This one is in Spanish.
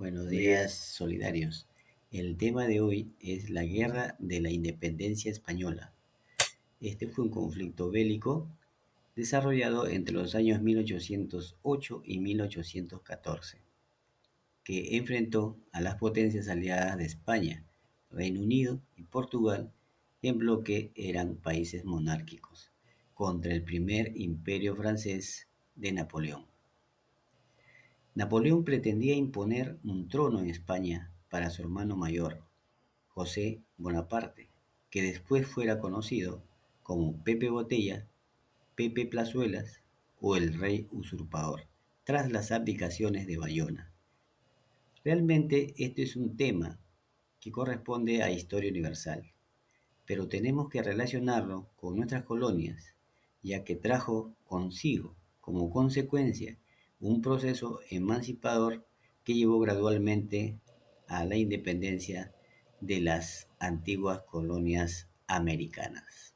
Buenos Buen días, día. solidarios. El tema de hoy es la Guerra de la Independencia Española. Este fue un conflicto bélico desarrollado entre los años 1808 y 1814, que enfrentó a las potencias aliadas de España, Reino Unido y Portugal, que en bloque eran países monárquicos, contra el primer imperio francés de Napoleón. Napoleón pretendía imponer un trono en España para su hermano mayor, José Bonaparte, que después fuera conocido como Pepe Botella, Pepe Plazuelas o el rey usurpador, tras las abdicaciones de Bayona. Realmente este es un tema que corresponde a historia universal, pero tenemos que relacionarlo con nuestras colonias, ya que trajo consigo como consecuencia un proceso emancipador que llevó gradualmente a la independencia de las antiguas colonias americanas.